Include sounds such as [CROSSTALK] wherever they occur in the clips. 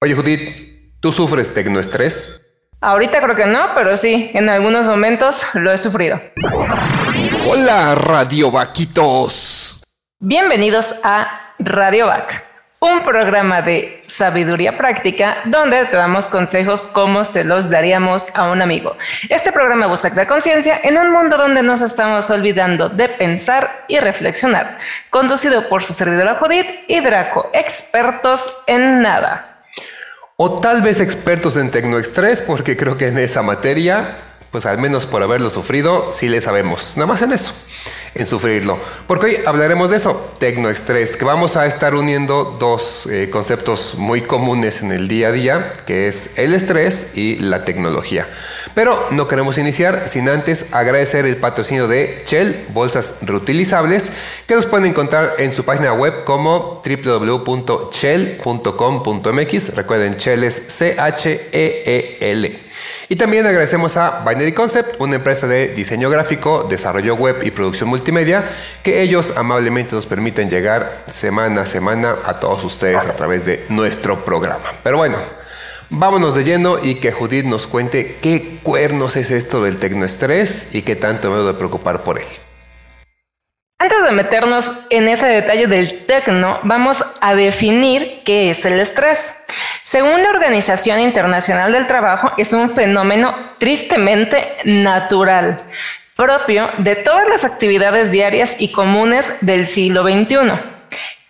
Oye, Judith, ¿tú sufres tecnoestrés? Ahorita creo que no, pero sí, en algunos momentos lo he sufrido. Hola, Radio Vaquitos. Bienvenidos a Radio Vac un programa de sabiduría práctica donde te damos consejos como se los daríamos a un amigo. Este programa busca crear conciencia en un mundo donde nos estamos olvidando de pensar y reflexionar. Conducido por su servidora Judith y Draco, expertos en nada. O tal vez expertos en tecnoextrés, porque creo que en esa materia, pues al menos por haberlo sufrido, sí le sabemos. Nada más en eso en sufrirlo. Porque hoy hablaremos de eso, tecnoestrés, que vamos a estar uniendo dos eh, conceptos muy comunes en el día a día, que es el estrés y la tecnología. Pero no queremos iniciar sin antes agradecer el patrocinio de Shell, bolsas reutilizables, que nos pueden encontrar en su página web como www.shell.com.mx. Recuerden, Shell es C-H-E-E-L. Y también agradecemos a Binary Concept, una empresa de diseño gráfico, desarrollo web y producción multimedia, que ellos amablemente nos permiten llegar semana a semana a todos ustedes a través de nuestro programa. Pero bueno, vámonos de lleno y que Judith nos cuente qué cuernos es esto del tecnoestrés y qué tanto me de preocupar por él. Antes de meternos en ese detalle del tecno, vamos a definir qué es el estrés. Según la Organización Internacional del Trabajo, es un fenómeno tristemente natural, propio de todas las actividades diarias y comunes del siglo XXI.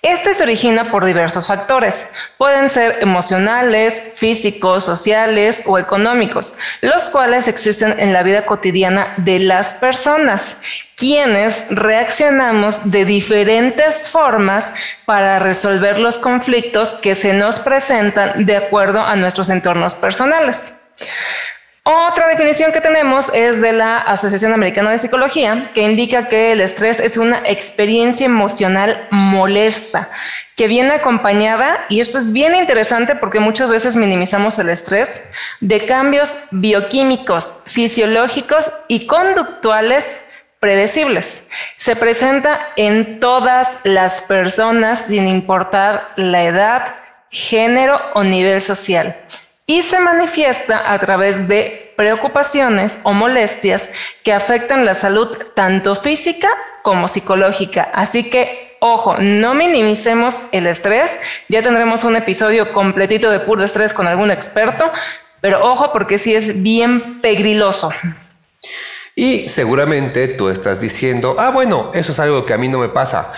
Este se origina por diversos factores. Pueden ser emocionales, físicos, sociales o económicos, los cuales existen en la vida cotidiana de las personas, quienes reaccionamos de diferentes formas para resolver los conflictos que se nos presentan de acuerdo a nuestros entornos personales. Otra definición que tenemos es de la Asociación Americana de Psicología, que indica que el estrés es una experiencia emocional molesta, que viene acompañada, y esto es bien interesante porque muchas veces minimizamos el estrés, de cambios bioquímicos, fisiológicos y conductuales predecibles. Se presenta en todas las personas sin importar la edad, género o nivel social y se manifiesta a través de preocupaciones o molestias que afectan la salud tanto física como psicológica. Así que, ojo, no minimicemos el estrés. Ya tendremos un episodio completito de puro estrés con algún experto, pero ojo porque sí es bien pegriloso. Y seguramente tú estás diciendo, ah, bueno, eso es algo que a mí no me pasa.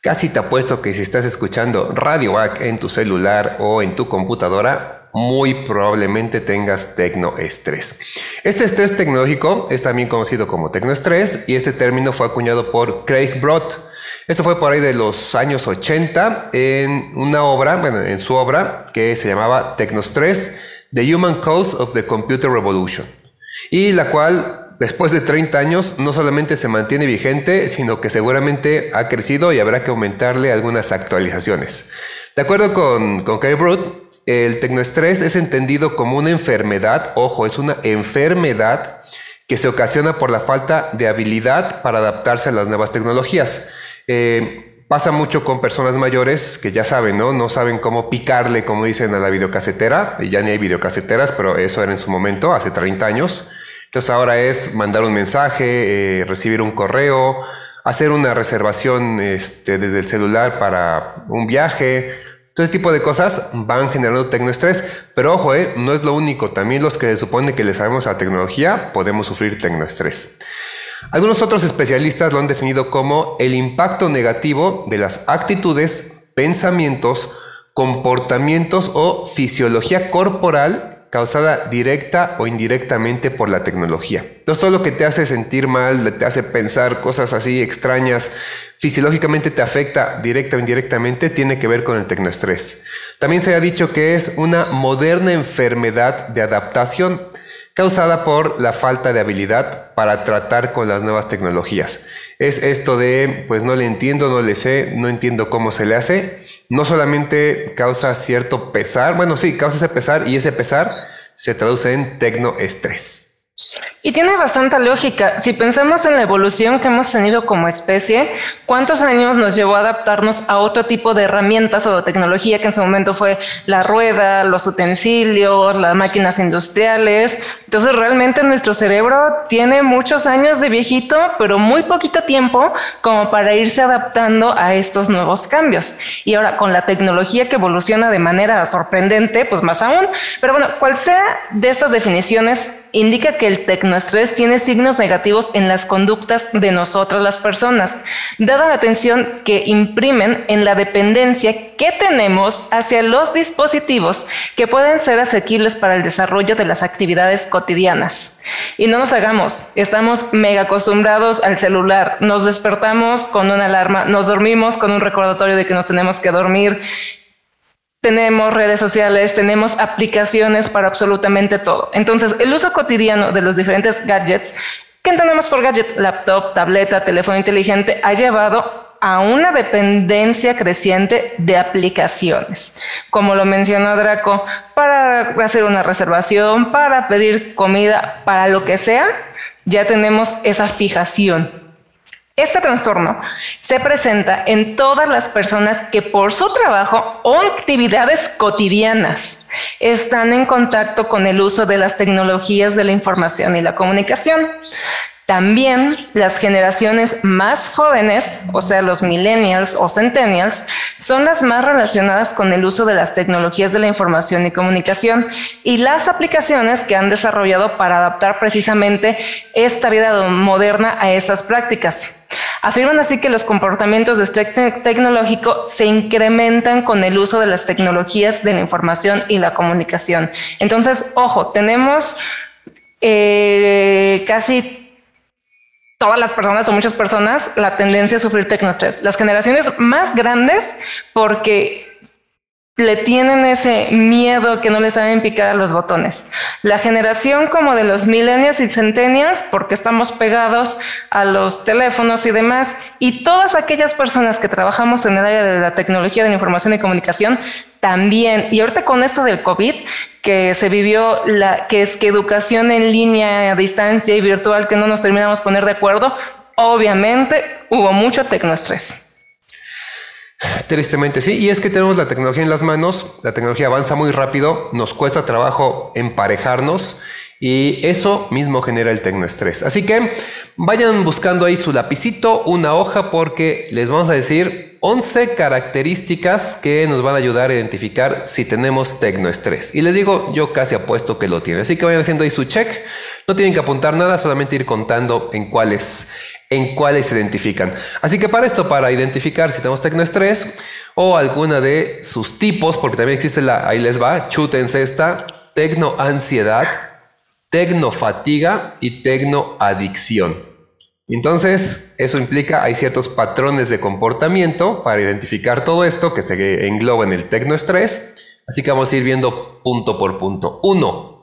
Casi te apuesto que si estás escuchando Radio Back en tu celular o en tu computadora, muy probablemente tengas tecnoestrés. Este estrés tecnológico es también conocido como tecnoestrés y este término fue acuñado por Craig Brott. Esto fue por ahí de los años 80 en una obra, bueno, en su obra que se llamaba Tecnostress, The Human Cause of the Computer Revolution. Y la cual, después de 30 años, no solamente se mantiene vigente, sino que seguramente ha crecido y habrá que aumentarle algunas actualizaciones. De acuerdo con, con Craig Brott, el tecnoestrés es entendido como una enfermedad, ojo, es una enfermedad que se ocasiona por la falta de habilidad para adaptarse a las nuevas tecnologías. Eh, pasa mucho con personas mayores que ya saben, ¿no? No saben cómo picarle, como dicen, a la videocasetera. Ya ni hay videocaseteras, pero eso era en su momento, hace 30 años. Entonces ahora es mandar un mensaje, eh, recibir un correo, hacer una reservación este, desde el celular para un viaje, todo este tipo de cosas van generando tecnoestrés, pero ojo, eh, no es lo único, también los que se supone que le sabemos a tecnología podemos sufrir tecnoestrés. Algunos otros especialistas lo han definido como el impacto negativo de las actitudes, pensamientos, comportamientos o fisiología corporal causada directa o indirectamente por la tecnología. Todo lo que te hace sentir mal, te hace pensar cosas así extrañas, fisiológicamente te afecta directa o indirectamente, tiene que ver con el tecnoestrés. También se ha dicho que es una moderna enfermedad de adaptación causada por la falta de habilidad para tratar con las nuevas tecnologías. Es esto de, pues no le entiendo, no le sé, no entiendo cómo se le hace, no solamente causa cierto pesar, bueno, sí, causa ese pesar y ese pesar se traduce en tecnoestrés. Y tiene bastante lógica. Si pensamos en la evolución que hemos tenido como especie, ¿cuántos años nos llevó a adaptarnos a otro tipo de herramientas o de tecnología que en su momento fue la rueda, los utensilios, las máquinas industriales? Entonces realmente nuestro cerebro tiene muchos años de viejito, pero muy poquito tiempo como para irse adaptando a estos nuevos cambios. Y ahora con la tecnología que evoluciona de manera sorprendente, pues más aún. Pero bueno, cual sea de estas definiciones, indica que el tecnoestrés tiene signos negativos en las conductas de nosotras las personas, dada la atención que imprimen en la dependencia que tenemos hacia los dispositivos que pueden ser asequibles para el desarrollo de las actividades cotidianas. Y no nos hagamos, estamos mega acostumbrados al celular, nos despertamos con una alarma, nos dormimos con un recordatorio de que nos tenemos que dormir, tenemos redes sociales, tenemos aplicaciones para absolutamente todo. Entonces, el uso cotidiano de los diferentes gadgets, ¿qué entendemos por gadget? Laptop, tableta, teléfono inteligente, ha llevado a una dependencia creciente de aplicaciones. Como lo mencionó Draco, para hacer una reservación, para pedir comida, para lo que sea, ya tenemos esa fijación. Este trastorno se presenta en todas las personas que por su trabajo o actividades cotidianas están en contacto con el uso de las tecnologías de la información y la comunicación. También las generaciones más jóvenes, o sea, los millennials o centennials, son las más relacionadas con el uso de las tecnologías de la información y comunicación y las aplicaciones que han desarrollado para adaptar precisamente esta vida moderna a esas prácticas. Afirman así que los comportamientos de estrés tecnológico se incrementan con el uso de las tecnologías de la información y la comunicación. Entonces, ojo, tenemos eh, casi todas las personas o muchas personas la tendencia a sufrir tecnoestrés. Las generaciones más grandes porque le tienen ese miedo que no les saben picar a los botones. La generación como de los millennials y centennials, porque estamos pegados a los teléfonos y demás, y todas aquellas personas que trabajamos en el área de la tecnología de la información y comunicación, también. Y ahorita con esto del COVID, que se vivió, la, que es que educación en línea, a distancia y virtual, que no nos terminamos poner de acuerdo, obviamente hubo mucho tecnoestrés. Tristemente sí, y es que tenemos la tecnología en las manos, la tecnología avanza muy rápido, nos cuesta trabajo emparejarnos y eso mismo genera el tecnoestrés. Así que vayan buscando ahí su lapicito, una hoja, porque les vamos a decir 11 características que nos van a ayudar a identificar si tenemos tecnoestrés. Y les digo, yo casi apuesto que lo tienen. Así que vayan haciendo ahí su check. No tienen que apuntar nada, solamente ir contando en cuáles en cuáles se identifican. Así que para esto, para identificar si tenemos tecnoestrés o alguna de sus tipos, porque también existe la, ahí les va, chútense esta, tecnoansiedad, tecnofatiga y tecnoadicción. Entonces, eso implica, hay ciertos patrones de comportamiento para identificar todo esto que se engloba en el tecnoestrés. Así que vamos a ir viendo punto por punto. Uno,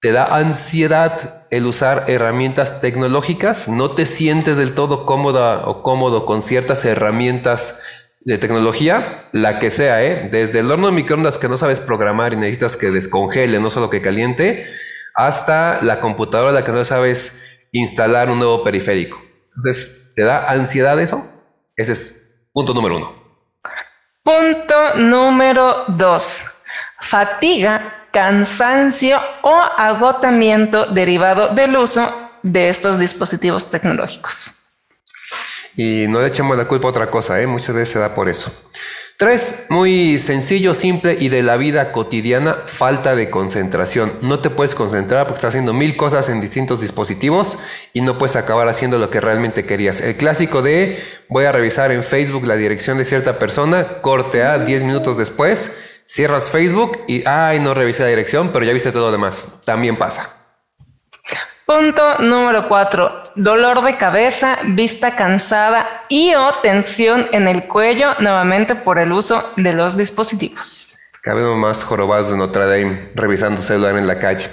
¿Te da ansiedad el usar herramientas tecnológicas? ¿No te sientes del todo cómoda o cómodo con ciertas herramientas de tecnología? La que sea, ¿eh? Desde el horno de microondas que no sabes programar y necesitas que descongele, no solo que caliente, hasta la computadora la que no sabes instalar un nuevo periférico. Entonces, ¿te da ansiedad eso? Ese es punto número uno. Punto número dos. Fatiga cansancio o agotamiento derivado del uso de estos dispositivos tecnológicos. Y no le echemos la culpa a otra cosa, ¿eh? muchas veces se da por eso. Tres, muy sencillo, simple y de la vida cotidiana, falta de concentración. No te puedes concentrar porque estás haciendo mil cosas en distintos dispositivos y no puedes acabar haciendo lo que realmente querías. El clásico de voy a revisar en Facebook la dirección de cierta persona, corte a 10 minutos después, Cierras Facebook y, ay, no revisé la dirección, pero ya viste todo lo demás. También pasa. Punto número cuatro. Dolor de cabeza, vista cansada y o tensión en el cuello, nuevamente por el uso de los dispositivos. Cabemos más jorobados de Notre Dame revisando celular en la calle.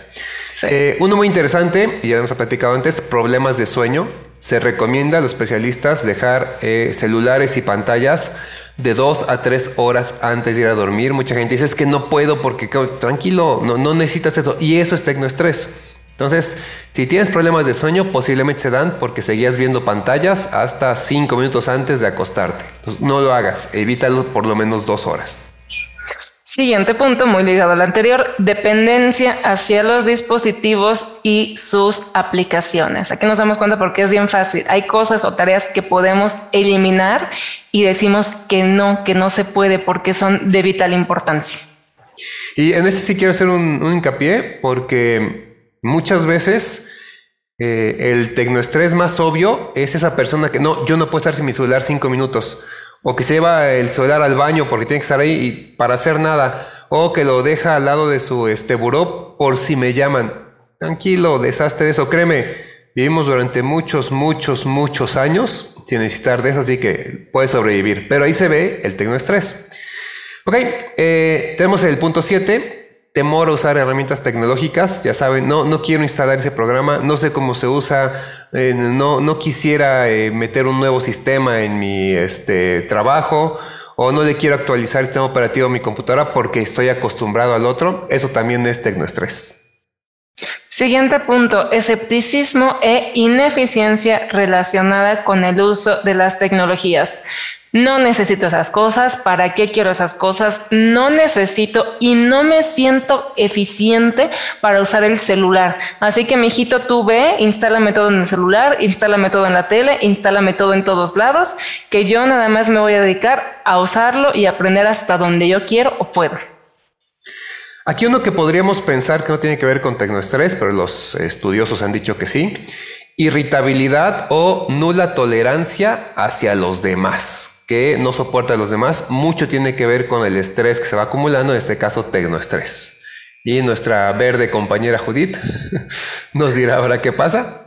Eh, uno muy interesante, y ya hemos platicado antes, problemas de sueño. Se recomienda a los especialistas dejar eh, celulares y pantallas de dos a tres horas antes de ir a dormir. Mucha gente dice que no puedo porque tranquilo, no, necesitas eso. Y eso es tecnoestrés. Entonces, si tienes problemas de sueño, posiblemente se dan porque seguías viendo pantallas hasta 5 minutos antes de acostarte. no lo hagas, evítalo por lo menos dos horas. Siguiente punto, muy ligado al anterior, dependencia hacia los dispositivos y sus aplicaciones. Aquí nos damos cuenta porque es bien fácil. Hay cosas o tareas que podemos eliminar y decimos que no, que no se puede porque son de vital importancia. Y en ese sí quiero hacer un, hincapié porque muchas veces eh, el tecnoestrés más obvio es esa persona que no, yo no puedo estar sin mi celular cinco minutos o que se lleva el celular al baño porque tiene que estar ahí y para hacer nada, o que lo deja al lado de su este por si me llaman. Tranquilo, desastre eso, créeme, vivimos durante muchos, muchos, muchos años sin necesitar de eso, así que puede sobrevivir. Pero ahí se ve el tecnoestrés. Ok, eh, tenemos el punto 7, temor a usar herramientas tecnológicas, ya saben, no, no quiero instalar ese programa, no sé cómo se usa, eh, no, quisiera eh, meter un nuevo sistema en mi este, trabajo o no le quiero actualizar el sistema operativo a mi computadora porque estoy acostumbrado al otro, eso también es tecnoestrés. Siguiente punto, escepticismo e ineficiencia relacionada con el uso de las tecnologías no necesito esas cosas, ¿para qué quiero esas cosas? No necesito y no me siento eficiente para usar el celular. Así que, mi hijito, tú ve, instálame todo en el celular, instálame todo en la tele, instálame todo en todos lados, que yo nada más me voy a dedicar a usarlo y aprender hasta donde yo quiero o puedo. Aquí uno que podríamos pensar que no tiene que ver con tecnoestrés, pero los estudiosos han dicho que sí, irritabilidad o nula tolerancia hacia los demás que no soporta a los demás, mucho tiene que ver con el estrés que se va acumulando, en este caso tecnoestrés. Y nuestra verde compañera Judith [LAUGHS] nos dirá ahora qué pasa.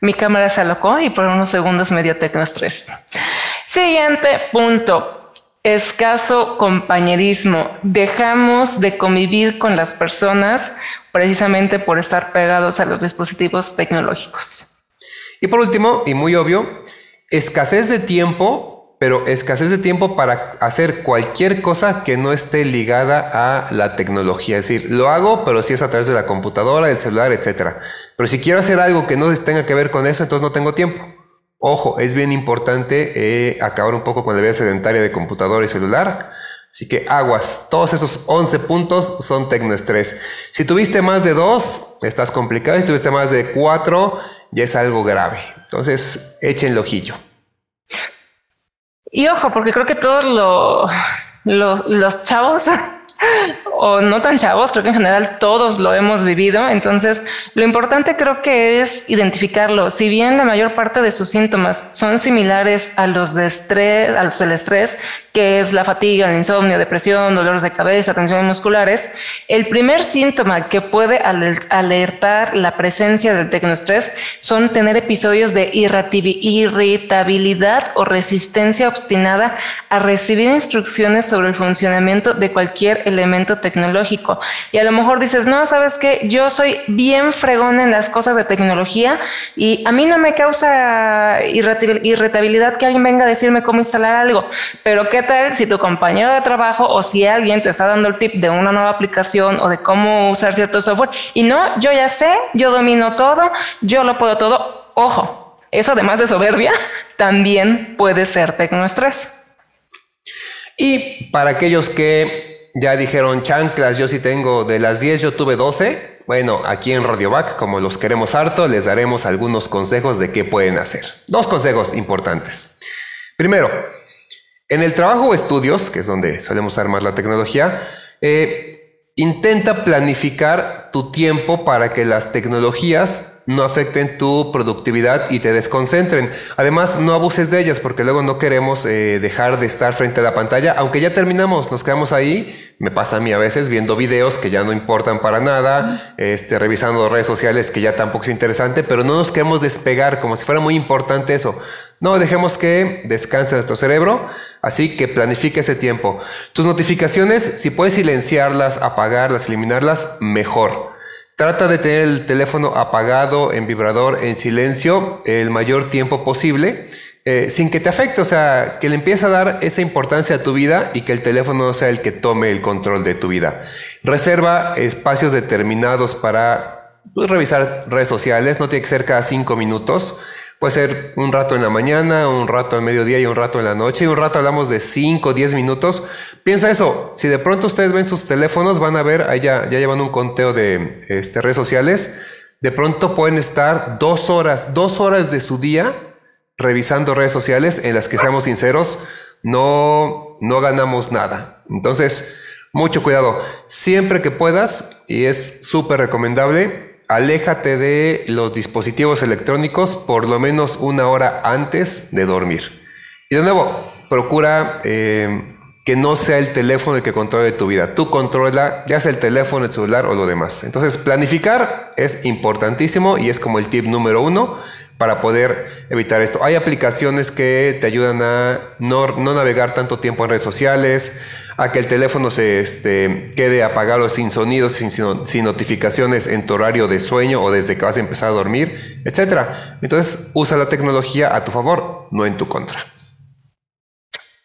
Mi cámara se alocó y por unos segundos me dio tecnoestrés. Siguiente punto. Escaso compañerismo. Dejamos de convivir con las personas precisamente por estar pegados a los dispositivos tecnológicos. Y por último, y muy obvio, escasez de tiempo pero escasez de tiempo para hacer cualquier cosa que no esté ligada a la tecnología. Es decir, lo hago, pero si es a través de la computadora, del celular, etc. Pero si quiero hacer algo que no tenga que ver con eso, entonces no tengo tiempo. Ojo, es bien importante eh, acabar un poco con la vida sedentaria de computadora y celular. Así que aguas, todos esos 11 puntos son tecnoestrés. Si tuviste más de dos, estás complicado. Si tuviste más de cuatro, ya es algo grave. Entonces, échenlo ojillo. Y ojo, porque creo que todos los, los chavos o no tan chavos, creo que en general todos lo hemos vivido. Entonces, lo importante creo que es identificarlo. Si bien la mayor parte de sus síntomas son similares a los de estrés, del estrés, que es la fatiga, el insomnio, depresión, dolores de cabeza, tensiones musculares, el primer síntoma que puede alertar la presencia del tecnoestrés son tener episodios de irritabilidad o resistencia obstinada a recibir instrucciones sobre el funcionamiento de cualquier elemento tecnológico. Y a lo mejor dices, no, sabes que yo soy bien fregón en las cosas de tecnología y a mí no me causa irritabilidad que alguien venga a decirme cómo instalar algo, pero ¿qué tal si tu compañero de trabajo o si alguien te está dando el tip de una nueva aplicación o de cómo usar cierto software? Y no, yo ya sé, yo domino todo, yo lo puedo todo. Ojo, eso además de soberbia, también puede ser tecnoestrés. Y para aquellos que ya dijeron chanclas, yo sí tengo de las 10, yo tuve 12. Bueno, aquí en Radiovac, como los queremos harto, les daremos algunos consejos de qué pueden hacer. Dos consejos importantes. Primero, en el trabajo o estudios, que es donde solemos más la tecnología, eh, intenta planificar tu tiempo para que las tecnologías no afecten tu productividad y te desconcentren. Además, no abuses de ellas porque luego no queremos eh, dejar de estar frente a la pantalla, aunque ya terminamos, nos quedamos ahí. Me pasa a mí a veces viendo videos que ya no importan para nada, este, revisando redes sociales que ya tampoco es interesante, pero no nos queremos despegar como si fuera muy importante eso. No, dejemos que descanse nuestro cerebro, así que planifique ese tiempo. Tus notificaciones, si puedes silenciarlas, apagarlas, eliminarlas, mejor. Trata de tener el teléfono apagado, en vibrador, en silencio, el mayor tiempo posible, eh, sin que te afecte, o sea, que le empieces a dar esa importancia a tu vida y que el teléfono sea el que tome el control de tu vida. Reserva espacios determinados para pues, revisar redes sociales, no tiene que ser cada cinco minutos. Puede ser un rato en la mañana, un rato al mediodía y un rato en la noche. Y un rato hablamos de 5 o 10 minutos. Piensa eso. Si de pronto ustedes ven sus teléfonos, van a ver, ahí ya, ya llevan un conteo de este, redes sociales. De pronto pueden estar dos horas, dos horas de su día revisando redes sociales en las que, seamos sinceros, no, no ganamos nada. Entonces, mucho cuidado. Siempre que puedas, y es súper recomendable, aléjate de los dispositivos electrónicos por lo menos una hora antes de dormir. Y de nuevo, procura eh, que no sea el teléfono el que controle tu vida. Tú controla ya sea el teléfono, el celular o lo demás. Entonces, planificar es importantísimo y es como el tip número uno para poder evitar esto. Hay aplicaciones que te ayudan a no, navegar tanto tiempo en redes sociales, a que el teléfono se este, quede apagado sin sonidos, sin, sin, notificaciones en tu horario de sueño o desde que vas a empezar a dormir, etc. Entonces usa la tecnología a tu favor, no en tu contra.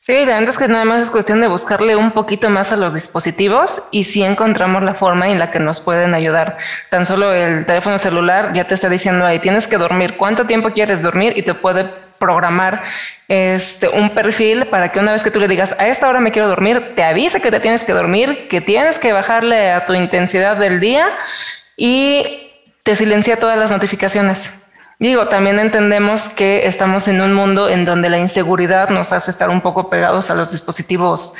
Sí, antes que nada más es cuestión de buscarle un poquito más a los dispositivos y si encontramos la forma en la que nos pueden ayudar. Tan solo el teléfono celular ya te está diciendo ahí, tienes que dormir, cuánto tiempo quieres dormir y te puede programar este, un perfil para que una vez que tú le digas, a esta hora me quiero dormir, te avise que te tienes que dormir, que tienes que bajarle a tu intensidad del día y te silencia todas las notificaciones. Digo, también entendemos que estamos en un mundo en donde la inseguridad nos hace estar un poco pegados a los dispositivos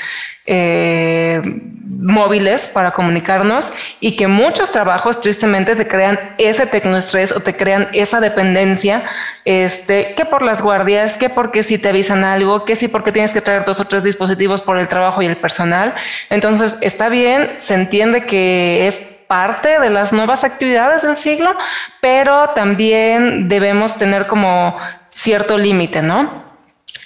eh, móviles para comunicarnos y que muchos trabajos tristemente te crean ese tecnoestrés o te crean esa dependencia, este, que por las guardias, que porque si te avisan algo, que si porque tienes que traer dos o tres dispositivos por el trabajo y el personal. Entonces, está bien, se entiende que es parte de las nuevas actividades del siglo, pero también debemos tener como cierto límite, ¿no?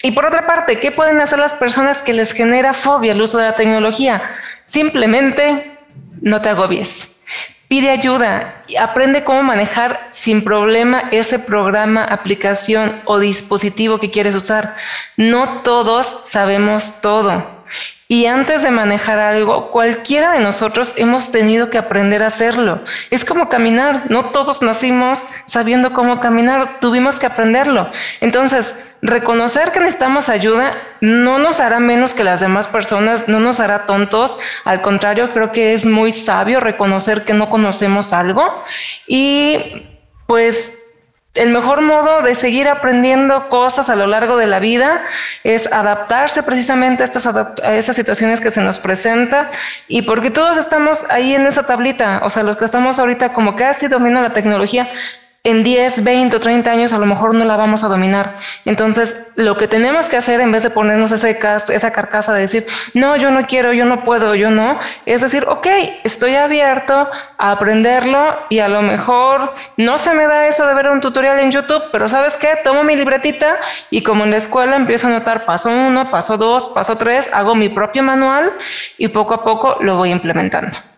Y por otra parte, ¿qué pueden hacer las personas que les genera fobia el uso de la tecnología? Simplemente no te agobies. Pide ayuda y aprende cómo manejar sin problema ese programa, aplicación o dispositivo que quieres usar. No todos sabemos todo. Y antes de manejar algo, cualquiera de nosotros hemos tenido que aprender a hacerlo. Es como caminar. No todos nacimos sabiendo cómo caminar. Tuvimos que aprenderlo. Entonces, reconocer que necesitamos ayuda no nos hará menos que las demás personas, no nos hará tontos. Al contrario, creo que es muy sabio reconocer que no conocemos algo. Y pues el mejor modo de seguir aprendiendo cosas a lo largo de la vida es adaptarse precisamente a estas, a estas situaciones que se nos presentan y porque todos estamos ahí en esa tablita, o sea, los que estamos ahorita como casi dominando la tecnología, en 10, 20 o 30 años a lo mejor no la vamos a dominar. Entonces, lo que tenemos que hacer en vez de ponernos esa carcasa de decir, no, yo no quiero, yo no puedo, yo no, es decir, ok, estoy abierto a aprenderlo y a lo mejor no se me da eso de ver un tutorial en YouTube, pero ¿sabes qué? Tomo mi libretita y como en la escuela empiezo a notar paso uno, paso dos, paso tres, hago mi propio manual y poco a poco lo voy implementando.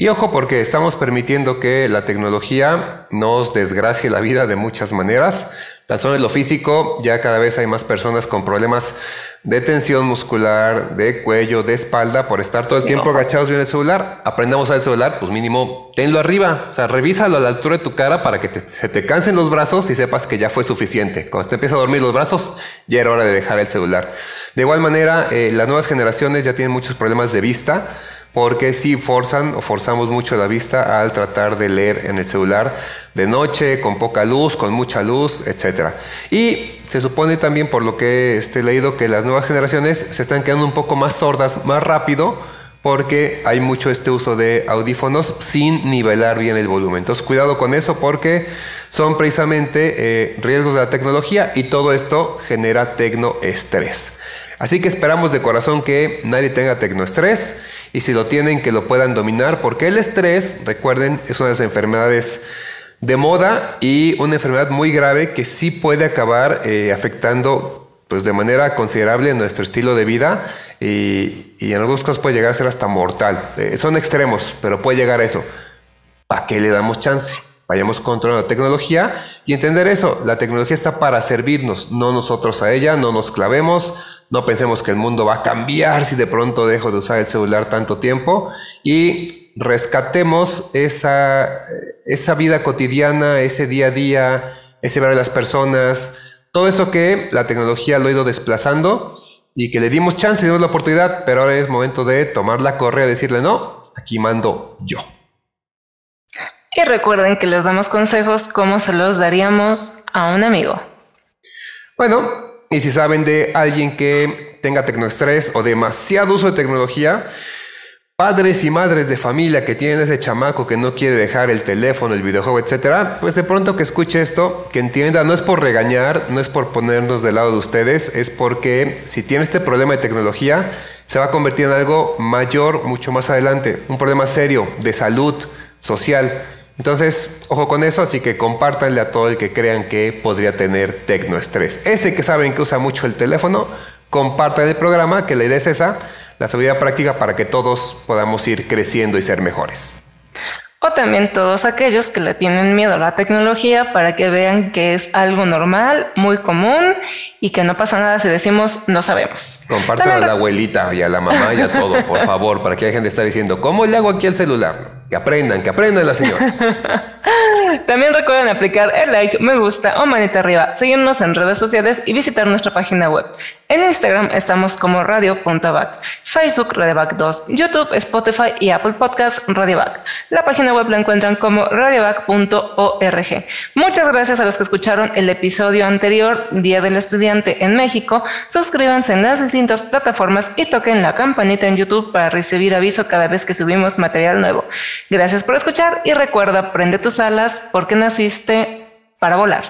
Y ojo porque estamos permitiendo que la tecnología nos desgracie la vida de muchas maneras. Tan solo en lo físico, ya cada vez hay más personas con problemas de tensión muscular, de cuello, de espalda, por estar todo el tiempo agachados viendo el celular. Aprendamos al celular, pues mínimo, tenlo arriba. O sea, revísalo a la altura de tu cara para que se te cansen los brazos y sepas que ya fue suficiente. Cuando te empieza a dormir los brazos, ya era hora de dejar el celular. De igual manera, eh, las nuevas generaciones ya tienen muchos problemas de vista porque si forzan o forzamos mucho la vista al tratar de leer en el celular de noche, con poca luz, con mucha luz, etc. Y se supone también, por lo que he leído, que las nuevas generaciones se están quedando un poco más sordas más rápido porque hay mucho este uso de audífonos sin nivelar bien el volumen. Entonces cuidado con eso porque son precisamente eh, riesgos de la tecnología y todo esto genera tecnoestrés. Así que esperamos de corazón que nadie tenga tecnoestrés y si lo tienen que lo puedan dominar porque el estrés, recuerden, es una de las enfermedades de moda y una enfermedad muy grave que sí puede acabar eh, afectando pues de manera considerable nuestro estilo de vida y, en algunos casos puede llegar a ser hasta mortal. Eh, son extremos, pero puede llegar a eso. ¿Para qué le damos chance? Vayamos contra la tecnología y entender eso. La tecnología está para servirnos, no nosotros a ella, no nos clavemos, no pensemos que el mundo va a cambiar si de pronto dejo de usar el celular tanto tiempo y rescatemos esa, esa vida cotidiana, ese día a día, ese ver a las personas, todo eso que la tecnología lo ha ido desplazando y que le dimos chance, le dimos la oportunidad, pero ahora es momento de tomar la correa y decirle, no, aquí mando yo. Y recuerden que les damos consejos como se los daríamos a un amigo. Bueno, y si saben de alguien que tenga tecnoestrés o demasiado uso de tecnología, padres y madres de familia que tienen ese chamaco que no quiere dejar el teléfono, el videojuego, etcétera, pues de pronto que escuche esto, que entienda, no es por regañar, no es por ponernos del lado de ustedes, es porque si tiene este problema de tecnología, se va a convertir en algo mayor mucho más adelante, un problema serio de salud social. Entonces, ojo con eso, así que compártanle a todo el que crean que podría tener tecnoestrés. Ese que saben que usa mucho el teléfono, compartan el programa, que la idea es esa la sabiduría práctica para que todos podamos ir creciendo y ser mejores. O también todos aquellos que le tienen miedo a la tecnología para que vean que es algo normal, muy común y que no pasa nada si decimos no sabemos. Compártelo a la abuelita y a la mamá y a todo, por favor, para que dejen de estar diciendo, ¿cómo le hago aquí al celular? Que aprendan, que aprendan las señoras. [LAUGHS] También recuerden aplicar el like, me gusta o manita arriba, seguirnos en redes sociales y visitar nuestra página web. En Instagram estamos como radio.back, Facebook Radioback 2, YouTube, Spotify y Apple Podcasts Radioback. La página web la encuentran como radioback.org. Muchas gracias a los que escucharon el episodio anterior, Día del Estudiante en México. Suscríbanse en las distintas plataformas y toquen la campanita en YouTube para recibir aviso cada vez que subimos material nuevo. Gracias por escuchar y recuerda, prende tus alas ¿por qué naciste para volar?